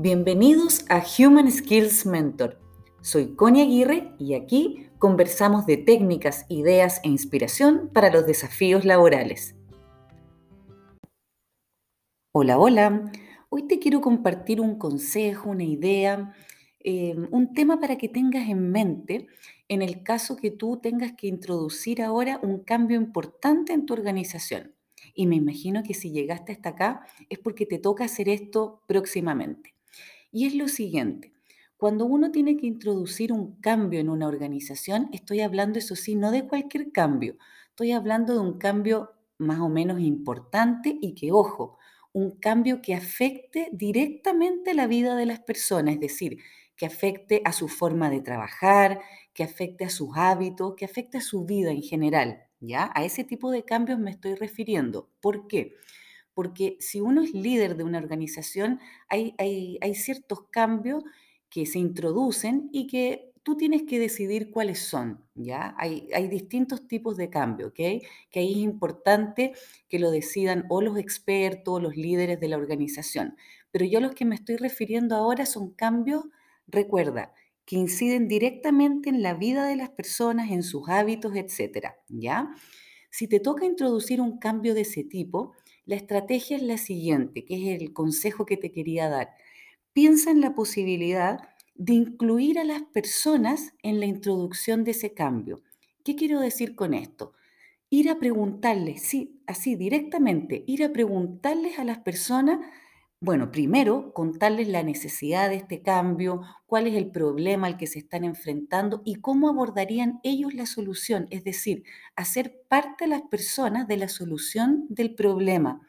Bienvenidos a Human Skills Mentor. Soy Connie Aguirre y aquí conversamos de técnicas, ideas e inspiración para los desafíos laborales. Hola, hola. Hoy te quiero compartir un consejo, una idea, eh, un tema para que tengas en mente en el caso que tú tengas que introducir ahora un cambio importante en tu organización. Y me imagino que si llegaste hasta acá es porque te toca hacer esto próximamente. Y es lo siguiente, cuando uno tiene que introducir un cambio en una organización, estoy hablando, eso sí, no de cualquier cambio, estoy hablando de un cambio más o menos importante y que, ojo, un cambio que afecte directamente la vida de las personas, es decir, que afecte a su forma de trabajar, que afecte a sus hábitos, que afecte a su vida en general, ¿ya? A ese tipo de cambios me estoy refiriendo. ¿Por qué? Si uno es líder de una organización, hay, hay, ciertos cambios que se introducen y que tú tienes que decidir cuáles son, ¿ya? Hay, hay distintos tipos de cambio, ¿ok? Que ahí es importante que lo decidan o los expertos o los líderes de la organización. Pero yo los que me estoy refiriendo ahora son cambios, recuerda, que inciden directamente en la vida de las personas, en sus hábitos, etcétera, ¿ya? Si te toca introducir un cambio de ese tipo, la estrategia es la siguiente, que es el consejo que te quería dar. Piensa en la posibilidad de incluir a las personas en la introducción de ese cambio. ¿Qué quiero decir con esto? Ir a preguntarles, sí, así directamente, ir a preguntarles a las personas bueno, primero contarles la necesidad de este cambio, cuál es el problema al que se están enfrentando y cómo abordarían ellos la solución, es decir, hacer parte de las personas de la solución del problema.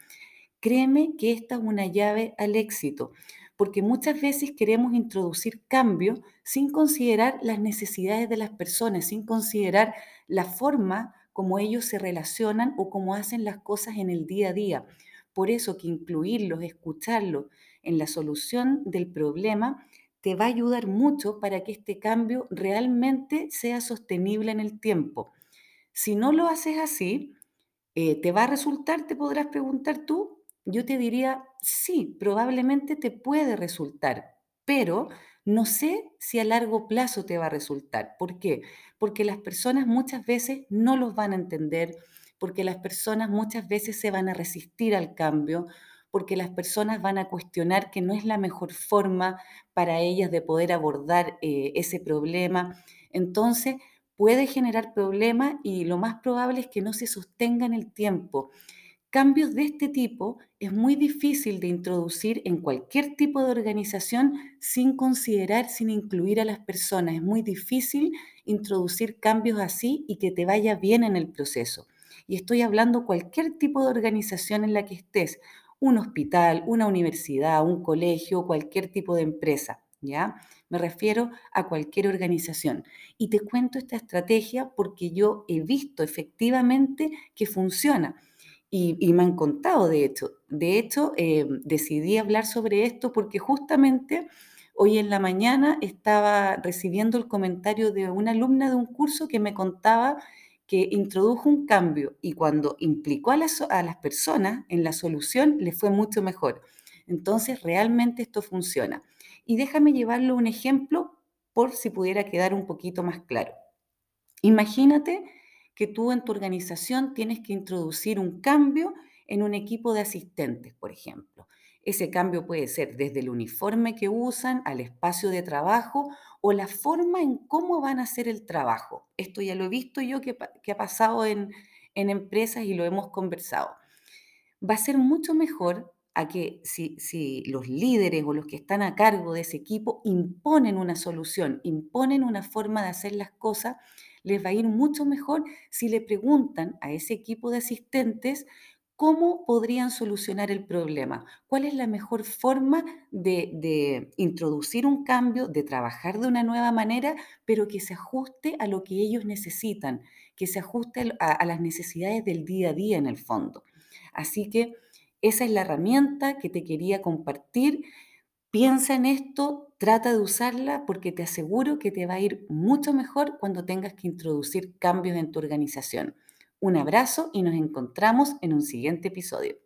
Créeme que esta es una llave al éxito, porque muchas veces queremos introducir cambios sin considerar las necesidades de las personas, sin considerar la forma como ellos se relacionan o cómo hacen las cosas en el día a día. Por eso que incluirlos, escucharlos en la solución del problema te va a ayudar mucho para que este cambio realmente sea sostenible en el tiempo. Si no lo haces así, eh, ¿te va a resultar? Te podrás preguntar tú. Yo te diría, sí, probablemente te puede resultar, pero no sé si a largo plazo te va a resultar. ¿Por qué? Porque las personas muchas veces no los van a entender, porque las personas muchas veces se van a resistir al cambio, porque las personas van a cuestionar que no es la mejor forma para ellas de poder abordar eh, ese problema. Entonces, puede generar problemas y lo más probable es que no se sostenga en el tiempo. Cambios de este tipo es muy difícil de introducir en cualquier tipo de organización sin considerar, sin incluir a las personas. Es muy difícil introducir cambios así y que te vaya bien en el proceso y estoy hablando cualquier tipo de organización en la que estés, un hospital, una universidad, un colegio, cualquier tipo de empresa, ¿ya? Me refiero a cualquier organización. Y te cuento esta estrategia porque yo he visto efectivamente que funciona. Y, me han contado, de hecho. De hecho, eh, decidí hablar sobre esto porque justamente hoy en la mañana estaba recibiendo el comentario de una alumna de un curso que me contaba que introdujo un cambio y cuando implicó a las, a las personas en la solución, le fue mucho mejor. Entonces, realmente esto funciona. Y déjame llevarlo un ejemplo por si pudiera quedar un poquito más claro. Imagínate que tú en tu organización tienes que introducir un cambio en un equipo de asistentes, por ejemplo. Ese cambio puede ser desde el uniforme que usan al espacio de trabajo o la forma en cómo van a hacer el trabajo. Esto ya lo he visto yo que, ha pasado en, en empresas y lo hemos conversado. Va a ser mucho mejor a que si, si, los líderes o los que están a cargo de ese equipo imponen una solución, imponen una forma de hacer las cosas, les va a ir mucho mejor si le preguntan a ese equipo de asistentes ¿Cómo podrían solucionar el problema? ¿Cuál es la mejor forma de, introducir un cambio, de trabajar de una nueva manera, pero que se ajuste a lo que ellos necesitan, que se ajuste a, a las necesidades del día a día en el fondo? Así que esa es la herramienta que te quería compartir. Piensa en esto, trata de usarla porque te aseguro que te va a ir mucho mejor cuando tengas que introducir cambios en tu organización. Un abrazo y nos encontramos en un siguiente episodio.